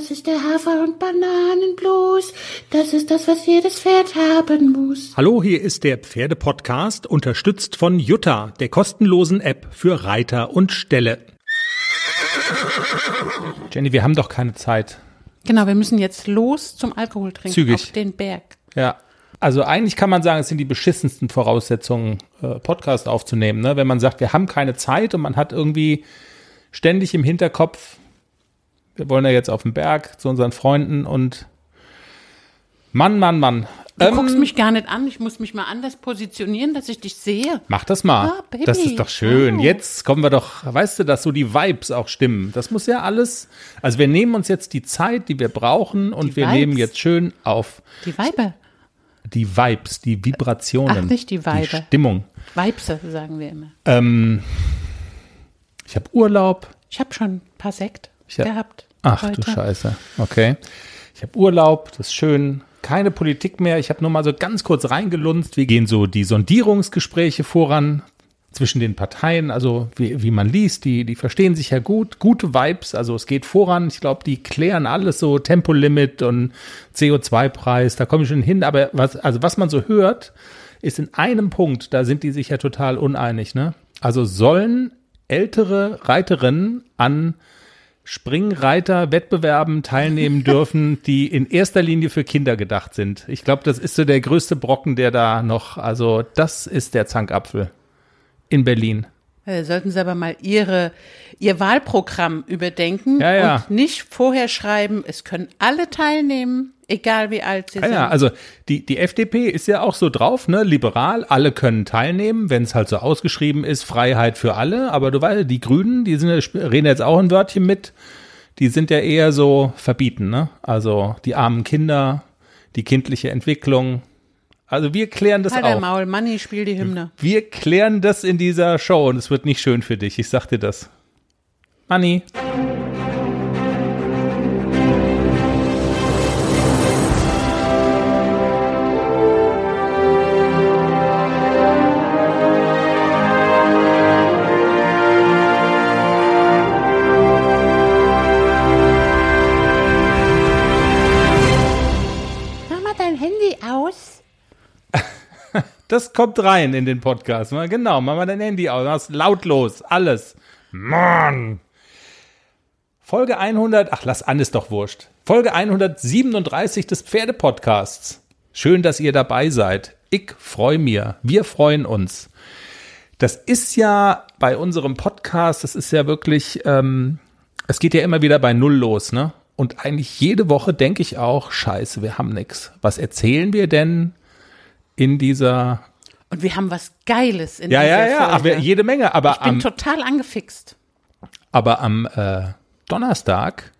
Das ist der Hafer- und Bananenblues. Das ist das, was jedes Pferd haben muss. Hallo, hier ist der Pferdepodcast, unterstützt von Jutta, der kostenlosen App für Reiter und Ställe. Jenny, wir haben doch keine Zeit. Genau, wir müssen jetzt los zum Alkohol trinken. Zügig. Auf den Berg. Ja. Also eigentlich kann man sagen, es sind die beschissensten Voraussetzungen, äh, Podcast aufzunehmen. Ne? Wenn man sagt, wir haben keine Zeit und man hat irgendwie ständig im Hinterkopf, wir wollen ja jetzt auf den Berg zu unseren Freunden und Mann, Mann, Mann. Du Ähm, guckst mich gar nicht an. Ich muss mich mal anders positionieren, dass ich dich sehe. Mach das mal. Ah, das ist doch schön. Wow. Jetzt kommen wir doch, weißt du, dass so die Vibes auch stimmen. Das muss ja alles. Also wir nehmen uns jetzt die Zeit, die wir brauchen und Die wir Vibes. nehmen jetzt schön auf Die Weiber. die Vibes, die Vibrationen. Ach, nicht die Weiber. Die Stimmung. Weibse, sagen wir immer. Ähm, ich habe Urlaub. Ich habe schon ein paar Sekt Ich hab- gehabt. Ach heute. du Scheiße. Okay. Ich habe Urlaub, das ist schön. Keine Politik mehr. Ich habe nur mal so ganz kurz reingelunzt. Wie gehen so die Sondierungsgespräche voran zwischen den Parteien? Also wie, wie man liest, die, die verstehen sich ja gut. Gute Vibes, also es geht voran. Ich glaube, die klären alles so Tempolimit und CO2-Preis. Da komme ich schon hin. Aber was, also was man so hört, ist in einem Punkt, da sind die sich ja total uneinig. Ne? Also sollen ältere Reiterinnen an Springreiter-Wettbewerben teilnehmen dürfen, die in erster Linie für Kinder gedacht sind. Ich glaube, das ist so der größte Brocken, der da noch, also das ist der Zankapfel in Berlin. Äh, sollten Sie aber mal Ihre, Ihr Wahlprogramm überdenken Ja, ja. und nicht vorher schreiben, es können alle teilnehmen, egal wie alt sie Ja, sind. ja, also die, die FDP ist ja auch so drauf, ne, liberal, alle können teilnehmen, wenn es halt so ausgeschrieben ist, Freiheit für alle, aber du weißt, die Grünen, die sind, reden jetzt auch ein Wörtchen mit, die sind ja eher so verbieten, ne, also die armen Kinder, die kindliche Entwicklung, also wir klären das halt auch. der Maul, Manni, spiel die Hymne. Wir klären das in dieser Show und es wird nicht schön für dich. Ich sag dir das. Manni. Das kommt rein in den Podcast. Mal Genau, mach mal dein Handy aus. Mach's lautlos. Alles. Mann. Folge 100. Ach, lass an, ist doch wurscht. Folge 137 des Pferdepodcasts. Schön, dass ihr dabei seid. Ich freue mir. Wir freuen uns. Das ist ja bei unserem Podcast, das ist ja wirklich, ähm, es geht ja immer wieder bei Null los, ne? Und eigentlich jede Woche denke ich auch, scheiße, wir haben nix. Was erzählen wir denn in dieser Und wir haben was Geiles in ja, dieser ja, ja, aber jede Menge. Aber ich bin am, total angefixt. aber am äh, Donnerstag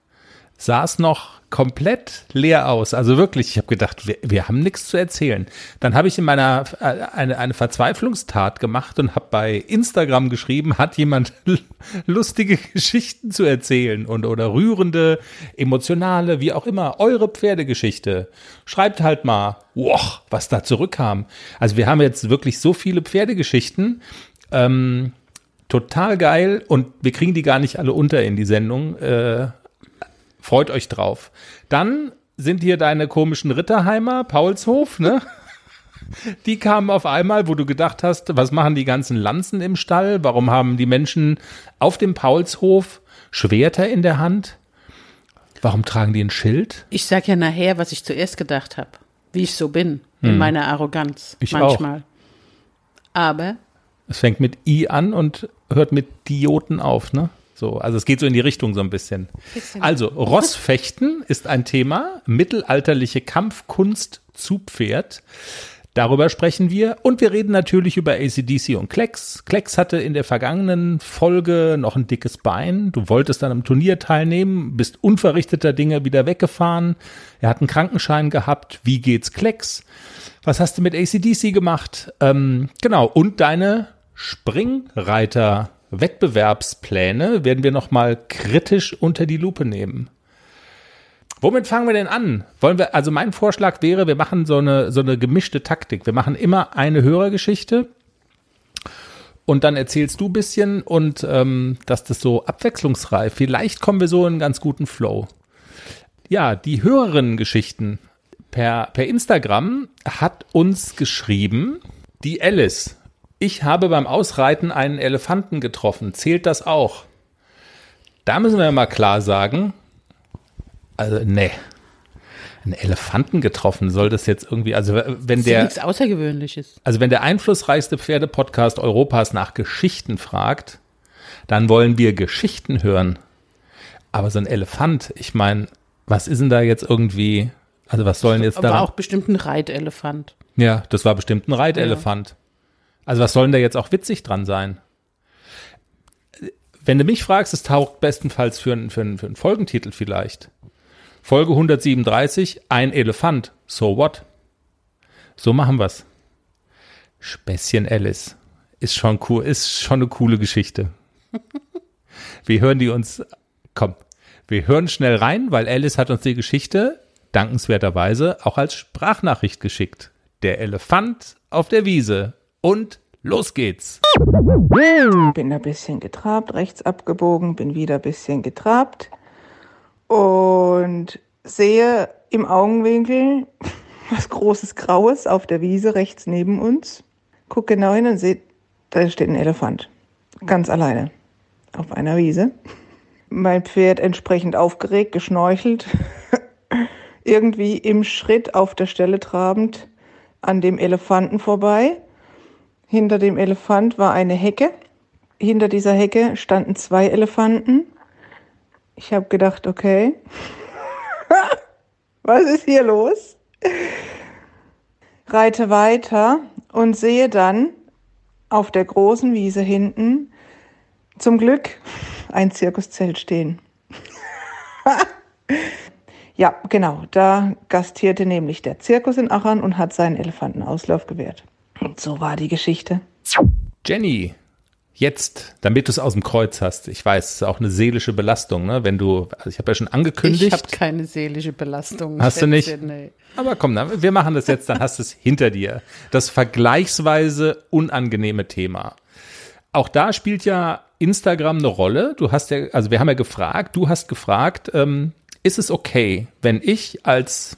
sah es noch komplett leer aus. Also wirklich, ich habe gedacht, wir, wir haben nichts zu erzählen. Dann habe ich in meiner äh, eine, eine Verzweiflungstat gemacht und habe bei Instagram geschrieben, hat jemand lustige Geschichten zu erzählen und oder rührende, emotionale, wie auch immer, eure Pferdegeschichte. Schreibt halt mal, wow, was da zurückkam. Also wir haben jetzt wirklich so viele Pferdegeschichten. Ähm, total geil und wir kriegen die gar nicht alle unter in die Sendung. Äh, freut euch drauf. Dann sind hier deine komischen Ritterheimer, Paulshof, ne? Die kamen auf einmal, wo du gedacht hast, was machen die ganzen Lanzen im Stall? Warum haben die Menschen auf dem Paulshof Schwerter in der Hand? Warum tragen die ein Schild? Ich sag ja nachher, was ich zuerst gedacht habe. Wie ich so bin. In meiner Arroganz. Hm. Ich manchmal. Aber Es fängt mit I an und hört mit Dioten auf, ne? So, also es geht so in die Richtung so ein bisschen. Also, Rossfechten ist ein Thema, mittelalterliche Kampfkunst zu Pferd. Darüber sprechen wir und wir reden natürlich über ACDC und Klecks. Klecks hatte in der vergangenen Folge noch ein dickes Bein. Du wolltest dann am Turnier teilnehmen, bist unverrichteter Dinge wieder weggefahren. Er hat einen Krankenschein gehabt. Wie geht's Klecks? Was hast du mit ACDC gemacht? Ähm, genau, und deine Springreiter-Wettbewerbspläne werden wir nochmal kritisch unter die Lupe nehmen. Womit fangen wir denn an? Wollen wir, also mein Vorschlag wäre, wir machen so eine, so eine gemischte Taktik. Wir machen immer eine Hörergeschichte und dann erzählst du ein bisschen und ähm, dass das so abwechslungsreich, vielleicht kommen wir so in einen ganz guten Flow. Ja, die Hörerinnen-Geschichten per, per Instagram hat uns geschrieben, die Alice. Ich habe beim Ausreiten einen Elefanten getroffen. Zählt das auch? Da müssen wir mal klar sagen, also nee. Einen Elefanten getroffen, soll das jetzt irgendwie, also wenn Das ist ja der, nichts Außergewöhnliches. also wenn der einflussreichste Pferdepodcast Europas nach Geschichten fragt, dann wollen wir Geschichten hören. Aber so ein Elefant, ich meine, was ist denn da jetzt irgendwie, also was sollen jetzt Aber da? auch bestimmt ein Reitelefant. Ja, das war bestimmt ein Reitelefant. Also was soll denn da jetzt auch witzig dran sein? Wenn du mich fragst, es taucht bestenfalls für einen, für einen, für einen Folgentitel vielleicht. Folge 137, ein Elefant. So what? So machen wir's. Späßchen Alice. Ist schon cool, ist schon eine coole Geschichte. Wir hören die uns, komm, wir hören schnell rein, weil Alice hat uns die Geschichte dankenswerterweise auch als Sprachnachricht geschickt. Der Elefant auf der Wiese. Und los geht's. Bin ein bisschen getrabt, rechts abgebogen, bin wieder ein bisschen getrabt und sehe im Augenwinkel was großes Graues auf der Wiese rechts neben uns. Guck genau hin und sehe, da steht ein Elefant. Ganz alleine. Auf einer Wiese. Mein Pferd entsprechend aufgeregt, geschnorchelt. Irgendwie im Schritt auf der Stelle trabend an dem Elefanten vorbei. Hinter dem Elefant war eine Hecke. Hinter dieser Hecke standen zwei Elefanten. Ich habe gedacht, okay, was ist hier los? Reite weiter und sehe dann auf der großen Wiese hinten zum Glück ein Zirkuszelt stehen. ja, genau, da gastierte nämlich der Zirkus in Aachen und hat seinen Elefantenauslauf gewährt. Und so war die Geschichte. Jenny, jetzt, damit du es aus dem Kreuz hast. Ich weiß, es ist auch eine seelische Belastung, ne? Wenn du, also ich habe ja schon Ich angekündigt. habe keine seelische Belastung. Hast du nicht? Nee. aber komm, dann, wir machen das jetzt, dann hast du es hinter dir. Das vergleichsweise unangenehme Thema. Auch da spielt ja Instagram eine Rolle. Du hast ja, also wir haben ja gefragt, du hast gefragt, ähm, ist es okay, wenn ich als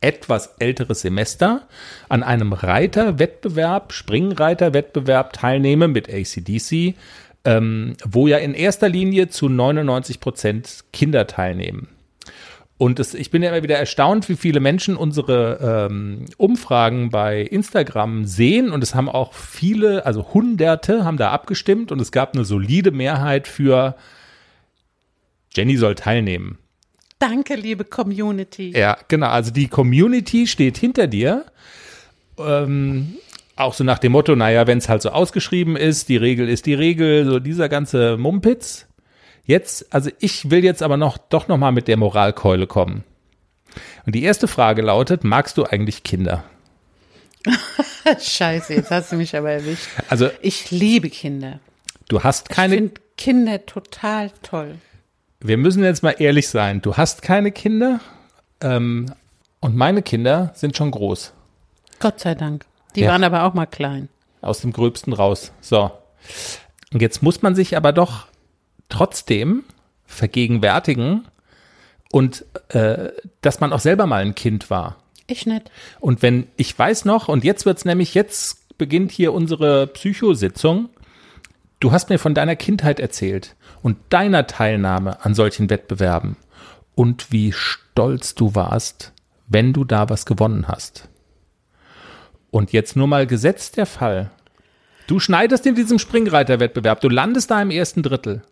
etwas älteres Semester an einem Reiterwettbewerb, Springreiterwettbewerb teilnehme mit ACDC, ähm, wo ja in erster Linie zu 99 Prozent Kinder teilnehmen. Und es, ich bin ja immer wieder erstaunt, wie viele Menschen unsere ähm, Umfragen bei Instagram sehen. Und es haben auch viele, also Hunderte haben da abgestimmt und es gab eine solide Mehrheit für Jenny soll teilnehmen. Danke, liebe Community. Ja, genau. Also die Community steht hinter dir. Ähm, auch so nach dem Motto, naja, wenn es halt so ausgeschrieben ist, die Regel ist die Regel, so dieser ganze Mumpitz. Jetzt, also ich will jetzt aber noch doch noch mal mit der Moralkeule kommen. Und die erste Frage lautet: Magst du eigentlich Kinder? Scheiße, jetzt hast du mich aber erwischt. Also Ich liebe Kinder. du hast Ich keine. finde Kinder total toll. Wir müssen jetzt mal ehrlich sein. Du hast keine Kinder ähm, und meine Kinder sind schon groß. Gott sei Dank. Die Ja. waren aber auch mal klein. aus dem Gröbsten raus. So. Und jetzt muss man sich aber doch trotzdem vergegenwärtigen und äh, dass man auch selber mal ein Kind war. Ich nicht. Und wenn ich weiß noch, und jetzt wird's nämlich, jetzt beginnt hier unsere Psychositzung. Du hast mir von deiner Kindheit erzählt und deiner Teilnahme an solchen Wettbewerben und wie stolz du warst, wenn du da was gewonnen hast. Und jetzt nur mal gesetzt der Fall. Du schneidest in diesem Springreiterwettbewerb, du landest da im ersten Drittel.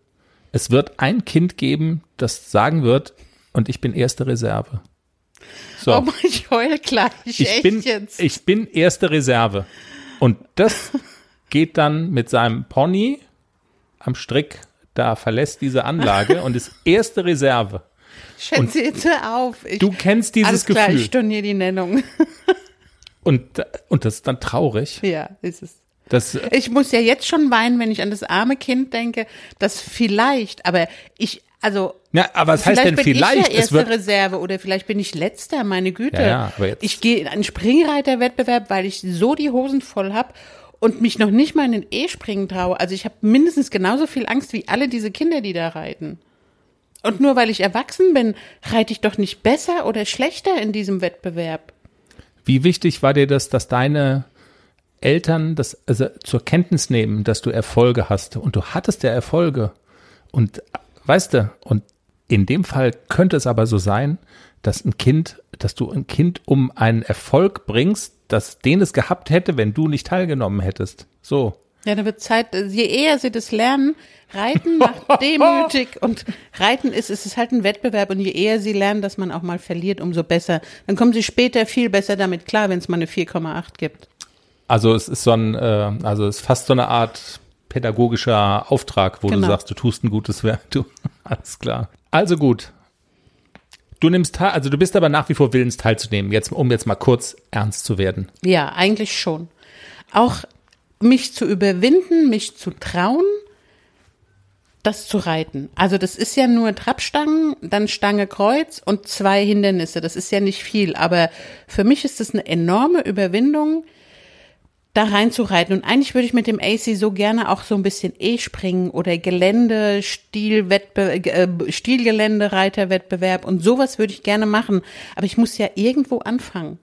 Es wird ein Kind geben, das sagen wird, und ich bin erste Reserve. So. Oh, ich heul gleich. Ich Echt bin, jetzt. ich bin erste Reserve. Und das geht dann mit seinem Pony am Strick, da verlässt diese Anlage und ist erste Reserve. Schätze jetzt hör auf. Ich, Du kennst dieses alles klar, Gefühl. ich storniere die Nennung. Und, und das ist dann traurig. ja, ist es. Das, Ich muss ja jetzt schon weinen, wenn ich an das arme Kind denke, das vielleicht, aber ich, also. Ja, aber was heißt vielleicht denn bin vielleicht? Ich ja erste wird- Reserve oder vielleicht bin ich letzter, meine Güte. Ja, ja, aber jetzt- Ich gehe in einen Springreiterwettbewerb, weil ich so die Hosen voll hab und mich noch nicht mal in den E-Springen traue. Also ich habe mindestens genauso viel Angst wie alle diese Kinder, die da reiten. Und nur weil ich erwachsen bin, reite ich doch nicht besser oder schlechter in diesem Wettbewerb. Wie wichtig war dir das, dass deine Eltern das also zur Kenntnis nehmen, dass du Erfolge hast und du hattest ja Erfolge und weißt du und in dem Fall könnte es aber so sein, dass ein Kind, dass du ein Kind um einen Erfolg bringst, dass den es gehabt hätte, wenn du nicht teilgenommen hättest. So. Ja, da wird Zeit, je eher sie das lernen, Reiten macht demütig und Reiten ist, es ist halt ein Wettbewerb und je eher sie lernen, dass man auch mal verliert, umso besser. Dann kommen sie später viel besser damit klar, wenn es mal eine 4,8 gibt. Also es ist so ein, äh, also es ist fast so eine Art pädagogischer Auftrag, wo Genau. du sagst, du tust ein gutes Werk. Du, alles klar. Also gut. Du nimmst teil, also du bist aber nach wie vor willens teilzunehmen, jetzt, um jetzt mal kurz ernst zu werden. Ja, eigentlich schon. Auch mich zu überwinden, mich zu trauen, das zu reiten. Also das ist ja nur Trabstangen, dann Stange Kreuz und zwei Hindernisse. Das ist ja nicht viel, aber für mich ist das eine enorme Überwindung, da reinzureiten. Und eigentlich würde ich mit dem AC so gerne auch so ein bisschen E-Springen oder Gelände, Stilwettbe äh, Stilgeländereiterwettbewerb und sowas würde ich gerne machen. Aber ich muss ja irgendwo anfangen.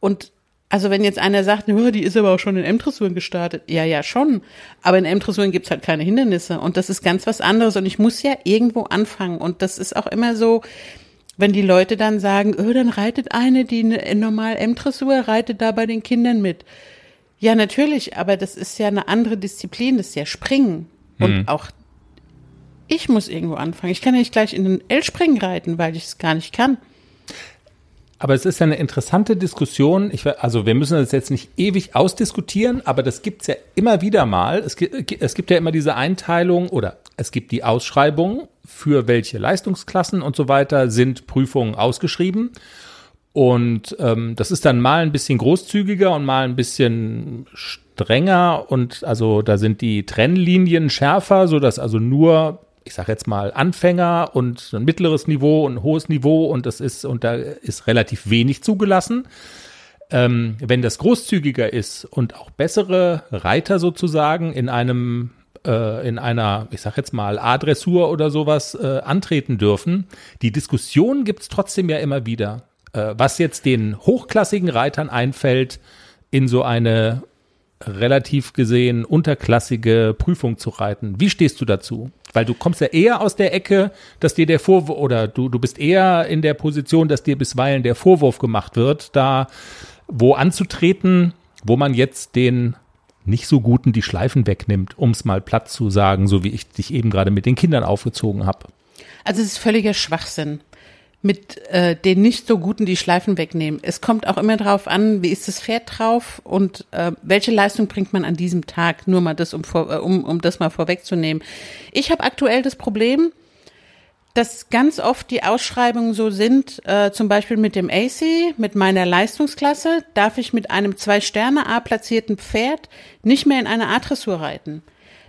Und also wenn jetzt einer sagt, "Oh, die ist aber auch schon in M-Dressuren gestartet. Ja, ja, schon. Aber in M-Dressuren gibt's halt keine Hindernisse. Und das ist ganz was anderes. Und ich muss ja irgendwo anfangen. Und das ist auch immer so, wenn die Leute dann sagen, oh, dann reitet eine, die normal M-Dressur reitet da bei den Kindern mit. Ja, natürlich, aber das ist ja eine andere Disziplin, das ist ja Springen. Und auch ich muss irgendwo anfangen. Ich kann ja nicht gleich in den L-Springen reiten, weil ich es gar nicht kann. Aber es ist ja eine interessante Diskussion. Ich, also wir müssen das jetzt nicht ewig ausdiskutieren, aber das gibt's ja immer wieder mal. Es gibt, es gibt ja immer diese Einteilung oder es gibt die Ausschreibung, für welche Leistungsklassen und so weiter sind Prüfungen ausgeschrieben. Und ähm, das ist dann mal ein bisschen großzügiger und mal ein bisschen strenger und also da sind die Trennlinien schärfer, so dass also nur ich sage jetzt mal Anfänger und ein mittleres Niveau und ein hohes Niveau und das ist und da ist relativ wenig zugelassen. Ähm, wenn das großzügiger ist und auch bessere Reiter sozusagen in einem äh, in einer, ich sag jetzt mal, A-Dressur oder sowas äh, antreten dürfen. Die Diskussion gibt's trotzdem ja immer wieder. Äh, was jetzt den hochklassigen Reitern einfällt, in so eine relativ gesehen unterklassige Prüfung zu reiten. Wie stehst du dazu? Weil du kommst ja eher aus der Ecke, dass dir der Vorwurf, oder du, du bist eher in der Position, dass dir bisweilen der Vorwurf gemacht wird, da wo anzutreten, wo man jetzt den nicht so guten die Schleifen wegnimmt, um es mal platt zu sagen, so wie ich dich eben gerade mit den Kindern aufgezogen habe. Also es ist völliger Schwachsinn mit äh, den nicht so guten die Schleifen wegnehmen. Es kommt auch immer drauf an, wie ist das Pferd drauf und äh, welche Leistung bringt man an diesem Tag. Nur mal das, um, vor, äh, um, um das mal vorwegzunehmen. Ich habe aktuell das Problem, dass ganz oft die Ausschreibungen so sind, äh, zum Beispiel mit dem AC, mit meiner Leistungsklasse, darf ich mit einem Zwei-Sterne-A platzierten Pferd nicht mehr in eine A-Dressur reiten.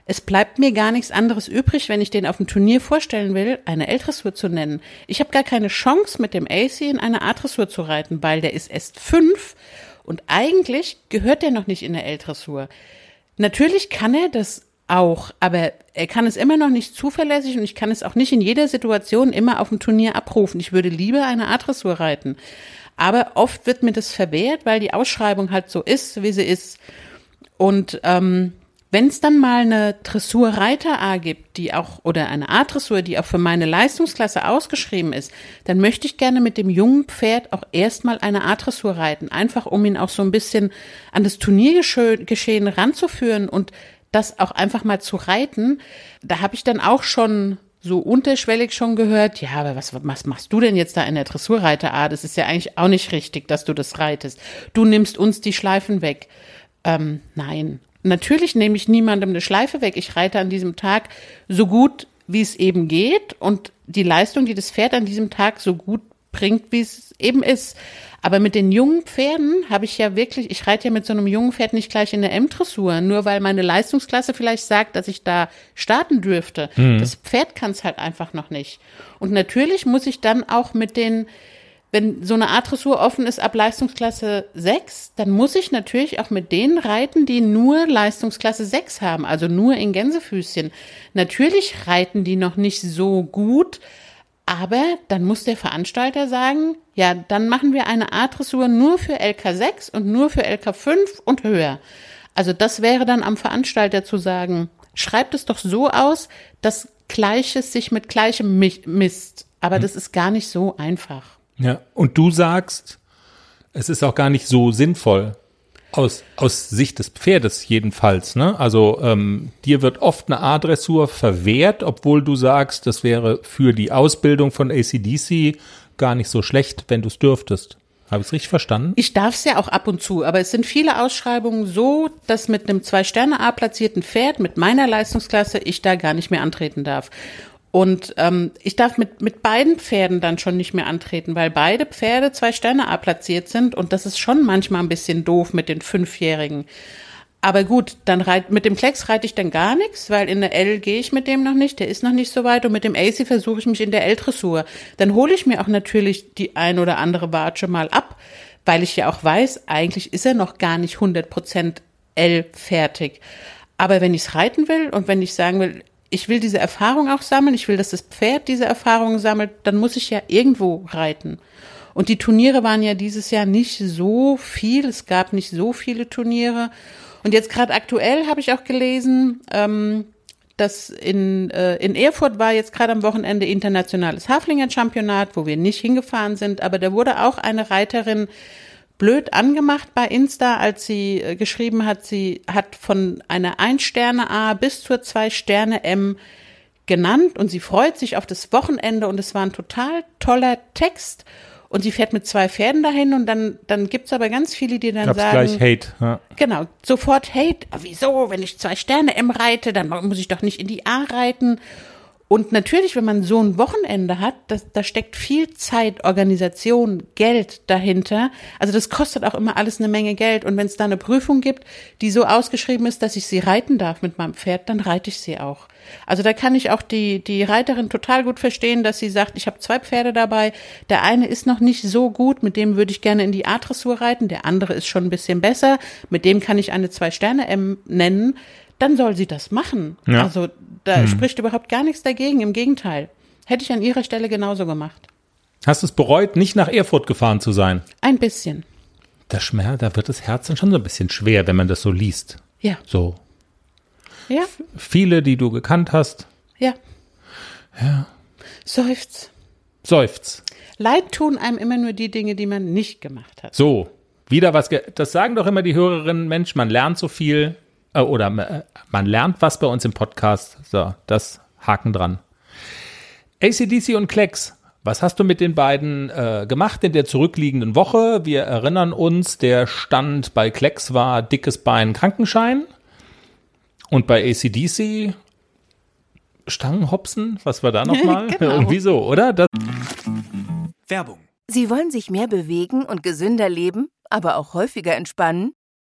Es bleibt mir gar nichts anderes übrig, wenn ich den auf dem Turnier vorstellen will, eine L-Dressur zu nennen. Ich habe gar keine Chance, mit dem AC in eine A-Dressur zu reiten, weil der ist erst fünf und eigentlich gehört der noch nicht in der L-Dressur. Natürlich kann er das auch, aber er kann es immer noch nicht zuverlässig und ich kann es auch nicht in jeder Situation immer auf dem Turnier abrufen. Ich würde lieber eine A-Dressur reiten. Aber oft wird mir das verwehrt, weil die Ausschreibung halt so ist, wie sie ist. Und ähm, wenn es dann mal eine Dressurreiter A gibt, die auch, oder eine A-Dressur, die auch für meine Leistungsklasse ausgeschrieben ist, dann möchte ich gerne mit dem jungen Pferd auch erstmal eine A-Dressur reiten. Einfach um ihn auch so ein bisschen an das Turniergeschehen ranzuführen und das auch einfach mal zu reiten. Da habe ich dann auch schon so unterschwellig schon gehört, ja, aber was, was machst du denn jetzt da in der Dressurreiter A? Das ist ja eigentlich auch nicht richtig, dass du das reitest. Du nimmst uns die Schleifen weg. Ähm, nein. Natürlich nehme ich niemandem eine Schleife weg. Ich reite an diesem Tag so gut, wie es eben geht und die Leistung, die das Pferd an diesem Tag so gut bringt, wie es eben ist. Aber mit den jungen Pferden habe ich ja wirklich, ich reite ja mit so einem jungen Pferd nicht gleich in der M-Dressur, nur weil meine Leistungsklasse vielleicht sagt, dass ich da starten dürfte. Das Pferd kann es halt einfach noch nicht. Und natürlich muss ich dann auch mit den wenn so eine A-Dressur offen ist ab Leistungsklasse 6, dann muss ich natürlich auch mit denen reiten, die nur Leistungsklasse 6 haben, also nur in Gänsefüßchen. Natürlich reiten die noch nicht so gut, aber dann muss der Veranstalter sagen, ja, dann machen wir eine A-Dressur nur für LK6 und nur für LK5 und höher. Also das wäre dann am Veranstalter zu sagen, schreibt es doch so aus, dass Gleiches sich mit Gleichem misst. Aber das ist gar nicht so einfach. Ja, und du sagst, es ist auch gar nicht so sinnvoll. Aus, aus Sicht des Pferdes jedenfalls, ne? Also ähm, dir wird oft eine A-Dressur verwehrt, obwohl du sagst, das wäre für die Ausbildung von ACDC gar nicht so schlecht, wenn du es dürftest. Habe ich es richtig verstanden? Ich darf es ja auch ab und zu, aber es sind viele Ausschreibungen so, dass mit einem Zwei-Sterne-A platzierten Pferd mit meiner Leistungsklasse ich da gar nicht mehr antreten darf. Und ähm, ich darf mit, mit beiden Pferden dann schon nicht mehr antreten, weil beide Pferde zwei Sterne A platziert sind und das ist schon manchmal ein bisschen doof mit den Fünfjährigen. Aber gut, dann reit, mit dem Klecks reite ich dann gar nichts, weil in der L gehe ich mit dem noch nicht, der ist noch nicht so weit und mit dem AC versuche ich mich in der L-Dressur. Dann hole ich mir auch natürlich die ein oder andere Watsche mal ab, weil ich ja auch weiß, eigentlich ist er noch gar nicht 100% L fertig. Aber wenn ich es reiten will und wenn ich sagen will, ich will diese Erfahrung auch sammeln, ich will, dass das Pferd diese Erfahrung sammelt, dann muss ich ja irgendwo reiten. Und die Turniere waren ja dieses Jahr nicht so viel, es gab nicht so viele Turniere. Und jetzt gerade aktuell habe ich auch gelesen, ähm, dass in, äh, in Erfurt war jetzt gerade am Wochenende internationales Haflinger Championat, wo wir nicht hingefahren sind, aber da wurde auch eine Reiterin blöd angemacht bei Insta, als sie äh, geschrieben hat, sie hat von einer Ein-Sterne-A bis zur Zwei-Sterne-M genannt und sie freut sich auf das Wochenende und es war ein total toller Text und sie fährt mit zwei Pferden dahin und dann, dann gibt's aber ganz viele, die dann Gab's sagen. gleich Hate. Ja. Genau, sofort Hate. Aber wieso, wenn ich zwei Sterne M reite, dann muss ich doch nicht in die A reiten. Und natürlich, wenn man so ein Wochenende hat, das, da steckt viel Zeit, Organisation, Geld dahinter. Also das kostet auch immer alles eine Menge Geld. Und wenn es da eine Prüfung gibt, die so ausgeschrieben ist, dass ich sie reiten darf mit meinem Pferd, dann reite ich sie auch. Also da kann ich auch die, die Reiterin total gut verstehen, dass sie sagt, ich habe zwei Pferde dabei. Der eine ist noch nicht so gut, mit dem würde ich gerne in die A-Dressur reiten. Der andere ist schon ein bisschen besser. Mit dem kann ich eine Zwei-Sterne-M nennen dann soll sie das machen. Ja. Also da hm. spricht überhaupt gar nichts dagegen. Im Gegenteil. Hätte ich an ihrer Stelle genauso gemacht. Hast du es bereut, nicht nach Erfurt gefahren zu sein? Ein bisschen. Da, schmer, da wird das Herz dann schon so ein bisschen schwer, wenn man das so liest. Ja. So. Ja. Viele, die du gekannt hast. Ja. Ja. Seufz. Seufz. Leid tun einem immer nur die Dinge, die man nicht gemacht hat. So. Wieder was, das sagen doch immer die Hörerinnen, Mensch, man lernt so viel, äh, oder äh, man lernt was bei uns im Podcast. So, das Haken dran. ACDC und Klecks. Was hast du mit den beiden äh, gemacht in der zurückliegenden Woche? Wir erinnern uns, der Stand bei Klecks war dickes Bein Krankenschein. Und bei ACDC Stangenhopsen? Was war da nochmal? genau. Irgendwie so, oder? Das Werbung. Sie wollen sich mehr bewegen und gesünder leben, aber auch häufiger entspannen?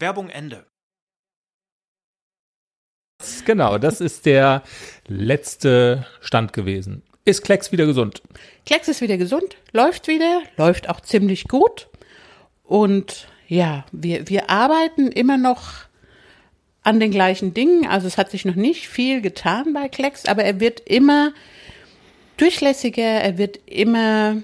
Werbung Ende. Genau, das ist der letzte Stand gewesen. Ist Klecks wieder gesund? Klecks ist wieder gesund, läuft wieder, läuft auch ziemlich gut. Und ja, wir, wir arbeiten immer noch an den gleichen Dingen. Also es hat sich noch nicht viel getan bei Klecks, aber er wird immer durchlässiger, er wird immer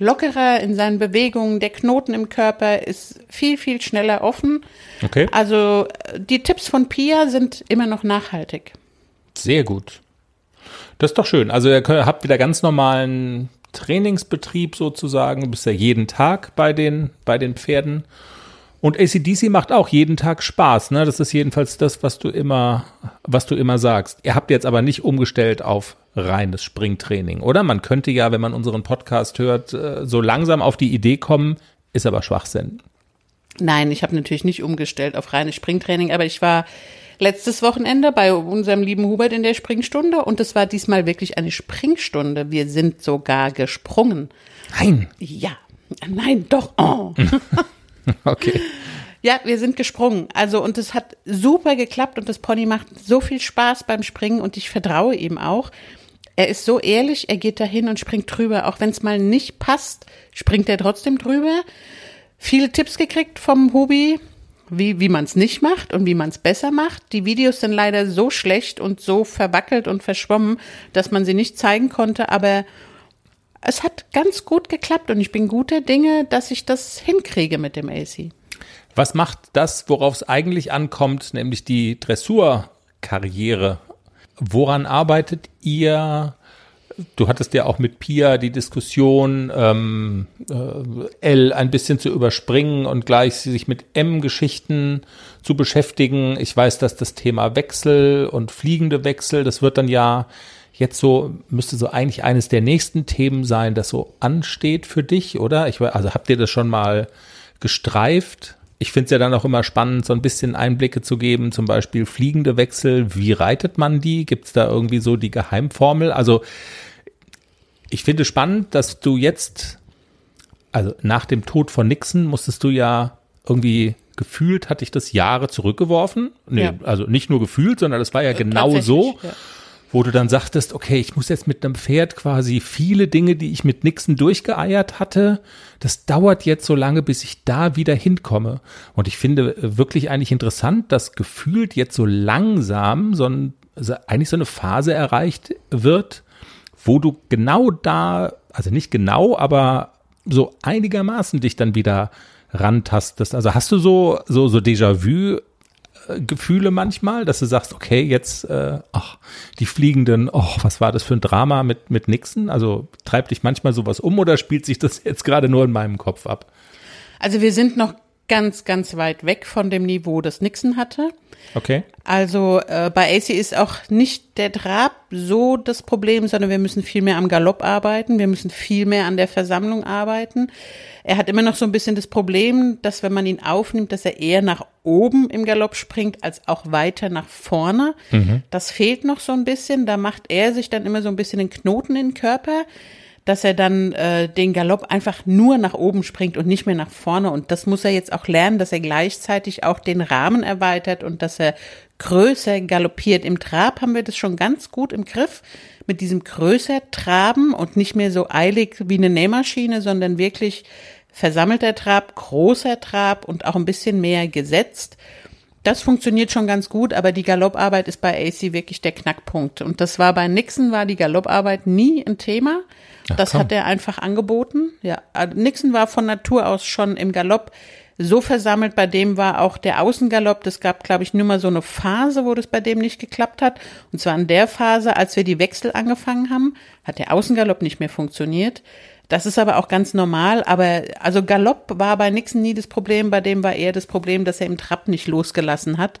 lockerer in seinen Bewegungen. Der Knoten im Körper ist viel, viel schneller offen. Okay. Also die Tipps von Pia sind immer noch nachhaltig. Sehr gut. Das ist doch schön. Also ihr habt wieder ganz normalen Trainingsbetrieb sozusagen. Du bist ja jeden Tag bei den, bei den Pferden. Und ACDC macht auch jeden Tag Spaß, ne? Das ist jedenfalls das, was du immer, was du immer sagst. Ihr habt jetzt aber nicht umgestellt auf reines Springtraining, oder? Man könnte ja, wenn man unseren Podcast hört, äh, so langsam auf die Idee kommen, ist aber Schwachsinn. Nein, ich habe natürlich nicht umgestellt auf reines Springtraining, aber ich war letztes Wochenende bei unserem lieben Hubert in der Springstunde und es war diesmal wirklich eine Springstunde. Wir sind sogar gesprungen. Nein. Ja, nein, doch. Oh. Okay. Ja, wir sind gesprungen. Also und es hat super geklappt und das Pony macht so viel Spaß beim Springen und ich vertraue ihm auch. Er ist so ehrlich, er geht dahin und springt drüber. Auch wenn es mal nicht passt, springt er trotzdem drüber. Viele Tipps gekriegt vom Hubi, wie, wie man es nicht macht und wie man es besser macht. Die Videos sind leider so schlecht und so verwackelt und verschwommen, dass man sie nicht zeigen konnte, aber es hat ganz gut geklappt und ich bin guter Dinge, dass ich das hinkriege mit dem AC. Was macht das, worauf es eigentlich ankommt, nämlich die Dressurkarriere? Woran arbeitet ihr? Du hattest ja auch mit Pia die Diskussion, ähm, äh, L ein bisschen zu überspringen und gleich sich mit M-Geschichten zu beschäftigen. Ich weiß, dass das Thema Wechsel und fliegende Wechsel, das wird dann ja jetzt so, müsste so eigentlich eines der nächsten Themen sein, das so ansteht für dich, oder? Ich, also habt ihr das schon mal gestreift? Ich finde es ja dann auch immer spannend, so ein bisschen Einblicke zu geben, zum Beispiel fliegende Wechsel. Wie reitet man die? Gibt es da irgendwie so die Geheimformel? Also ich finde spannend, dass du jetzt, also nach dem Tod von Nixon musstest du ja irgendwie gefühlt, hatte ich das Jahre zurückgeworfen. Nee, Ja. also nicht nur gefühlt, sondern es war ja genau Tatsächlich, so ja. Wo du dann sagtest, okay, ich muss jetzt mit einem Pferd quasi viele Dinge, die ich mit Nixon durchgeeiert hatte, das dauert jetzt so lange, bis ich da wieder hinkomme. Und ich finde äh, wirklich eigentlich interessant, dass gefühlt jetzt so langsam so ein, also eigentlich so eine Phase erreicht wird, wo du genau da, also nicht genau, aber so einigermaßen dich dann wieder rantastest. Also hast du so, so, so Déjà-vu Gefühle manchmal, dass du sagst, okay, jetzt, äh, ach, die Fliegenden, oh, was war das für ein Drama mit, mit Nixon? Also treibt dich manchmal sowas um oder spielt sich das jetzt gerade nur in meinem Kopf ab? Also wir sind noch ganz, ganz weit weg von dem Niveau, das Nixon hatte. Okay. Also äh, bei AC ist auch nicht der Trab so das Problem, sondern wir müssen viel mehr am Galopp arbeiten, wir müssen viel mehr an der Versammlung arbeiten. Er hat immer noch so ein bisschen das Problem, dass wenn man ihn aufnimmt, dass er eher nach oben im Galopp springt, als auch weiter nach vorne. Das fehlt noch so ein bisschen. Da macht er sich dann immer so ein bisschen den Knoten in den Körper dass er dann äh, den Galopp einfach nur nach oben springt und nicht mehr nach vorne. Und das muss er jetzt auch lernen, dass er gleichzeitig auch den Rahmen erweitert und dass er größer galoppiert. Im Trab haben wir das schon ganz gut im Griff mit diesem größer Traben und nicht mehr so eilig wie eine Nähmaschine, sondern wirklich versammelter Trab, großer Trab und auch ein bisschen mehr gesetzt. Das funktioniert schon ganz gut, aber die Galopparbeit ist bei AC wirklich der Knackpunkt. Und das war bei Nixon, war die Galopparbeit nie ein Thema. das komm. hat er einfach angeboten. Ja, also Nixon war von Natur aus schon im Galopp so versammelt. Bei dem war auch der Außengalopp. Das gab, glaube ich, nur mal so eine Phase, wo das bei dem nicht geklappt hat. Und zwar in der Phase, als wir die Wechsel angefangen haben, hat der Außengalopp nicht mehr funktioniert. Das ist aber auch ganz normal. Aber also Galopp war bei Nixon nie das Problem. Bei dem war eher das Problem, dass er im Trab nicht losgelassen hat.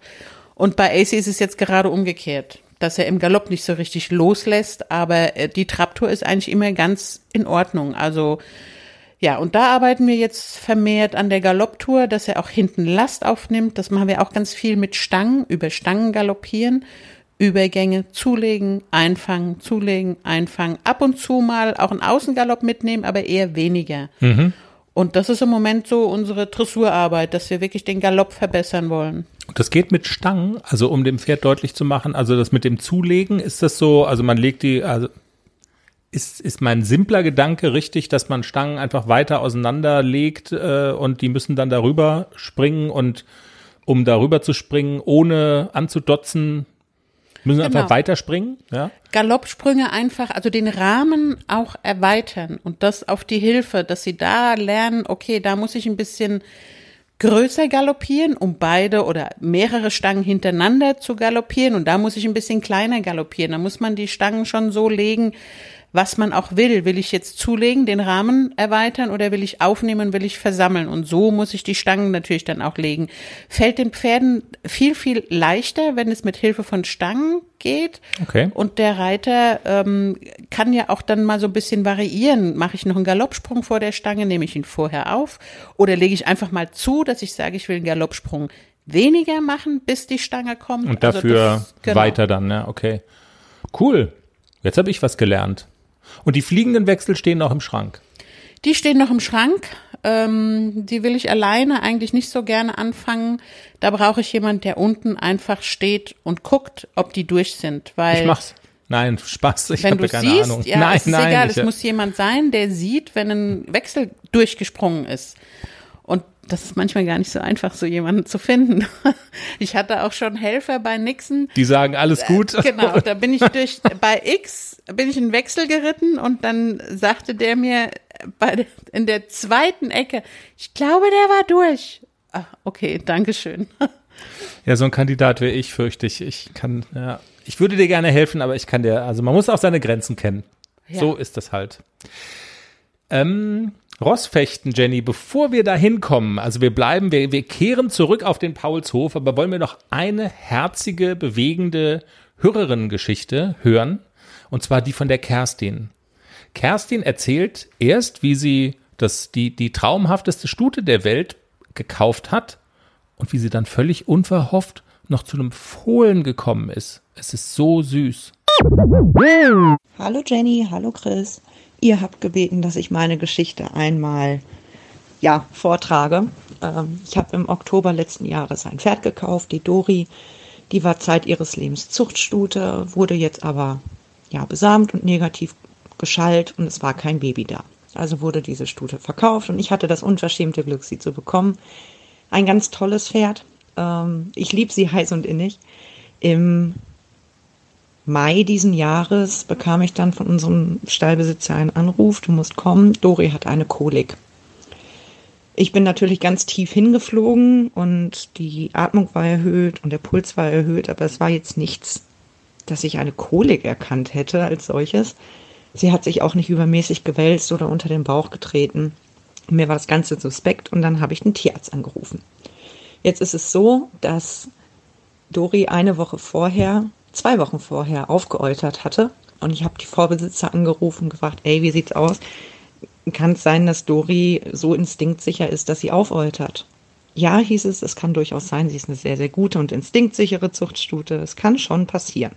Und bei AC ist es jetzt gerade umgekehrt, dass er im Galopp nicht so richtig loslässt. Aber äh, die Trabtour ist eigentlich immer ganz in Ordnung. Also ja, und da arbeiten wir jetzt vermehrt an der Galopptour, dass er auch hinten Last aufnimmt. Das machen wir auch ganz viel mit Stangen, über Stangen galoppieren, Übergänge zulegen, einfangen, zulegen, einfangen. Ab und zu mal auch einen Außengalopp mitnehmen, aber eher weniger. Und das ist im Moment so unsere Dressurarbeit, dass wir wirklich den Galopp verbessern wollen. Das geht mit Stangen, also um dem Pferd deutlich zu machen, also das mit dem Zulegen, ist das so, also man legt die, also ist, ist mein simpler Gedanke richtig, dass man Stangen einfach weiter auseinander legt äh, und die müssen dann darüber springen und um darüber zu springen, ohne anzudotzen, müssen einfach Genau. weiterspringen, ja? Galoppsprünge einfach, also den Rahmen auch erweitern und das auf die Hilfe, dass sie da lernen, okay, da muss ich ein bisschen größer galoppieren, um beide oder mehrere Stangen hintereinander zu galoppieren und da muss ich ein bisschen kleiner galoppieren. Da muss man die Stangen schon so legen, was man auch will. Will ich jetzt zulegen, den Rahmen erweitern oder will ich aufnehmen, will ich versammeln? Und so muss ich die Stangen natürlich dann auch legen. Fällt den Pferden viel, viel leichter, wenn es mit Hilfe von Stangen geht. Okay. Und der Reiter ähm, kann ja auch dann mal so ein bisschen variieren. Mache ich noch einen Galoppsprung vor der Stange, nehme ich ihn vorher auf oder lege ich einfach mal zu, dass ich sage, ich will einen Galoppsprung weniger machen, bis die Stange kommt. Und Also dafür das- genau. weiter dann, ne? Okay. Cool. Jetzt habe ich was gelernt. Und die fliegenden Wechsel stehen noch im Schrank. Die stehen noch im Schrank. Ähm, die will ich alleine eigentlich nicht so gerne anfangen. Da brauche ich jemand, der unten einfach steht und guckt, ob die durch sind. Weil Ich mach's. Nein, Spaß, ich wenn habe keine siehst, Ahnung. ja, nein, ist nein. egal, ich, es muss jemand sein, der sieht, wenn ein Wechsel durchgesprungen ist. Das ist manchmal gar nicht so einfach, so jemanden zu finden. Ich hatte auch schon Helfer bei Nixon, die sagen alles gut. Genau, da bin ich durch, bei X bin ich einen Wechsel geritten und dann sagte der mir bei, in der zweiten Ecke, ich glaube, der war durch. Ah, okay, Dankeschön. Ja, so ein Kandidat wäre ich, fürchte ich. Ich kann, ja. Ich würde dir gerne helfen, aber ich kann dir, also man muss auch seine Grenzen kennen. Ja. So ist das halt. Ähm, Rossfechten, Jenny, bevor wir da hinkommen, also wir bleiben, wir, wir kehren zurück auf den Paulshof, aber wollen wir noch eine herzige, bewegende Hörerinnengeschichte hören, und zwar die von der Kerstin. Kerstin erzählt erst, wie sie das, die, die traumhafteste Stute der Welt gekauft hat und wie sie dann völlig unverhofft noch zu einem Fohlen gekommen ist. Es ist so süß. Hallo Jenny, hallo Chris. Ihr habt gebeten, dass ich meine Geschichte einmal ja, vortrage. Ähm, ich habe im Oktober letzten Jahres ein Pferd gekauft, die Dori. Die war Zeit ihres Lebens Zuchtstute, wurde jetzt aber ja, besamt und negativ geschallt und es war kein Baby da. Also wurde diese Stute verkauft und ich hatte das unverschämte Glück, sie zu bekommen. Ein ganz tolles Pferd. Ähm, ich liebe sie heiß und innig. Im Mai diesen Jahres bekam ich dann von unserem Stallbesitzer einen Anruf, du musst kommen, Dori hat eine Kolik. Ich bin natürlich ganz tief hingeflogen und die Atmung war erhöht und der Puls war erhöht, aber es war jetzt nichts, dass ich eine Kolik erkannt hätte als solches. Sie hat sich auch nicht übermäßig gewälzt oder unter den Bauch getreten. Mir war das Ganze suspekt und dann habe ich den Tierarzt angerufen. Jetzt ist es so, dass Dori eine Woche vorher, zwei Wochen vorher aufgeäutert hatte. Und ich habe die Vorbesitzer angerufen und gefragt, ey, wie sieht's aus? Kann es sein, dass Dori so instinktsicher ist, dass sie aufäutert? Ja, hieß es, es kann durchaus sein, sie ist eine sehr, sehr gute und instinktsichere Zuchtstute. Es kann schon passieren.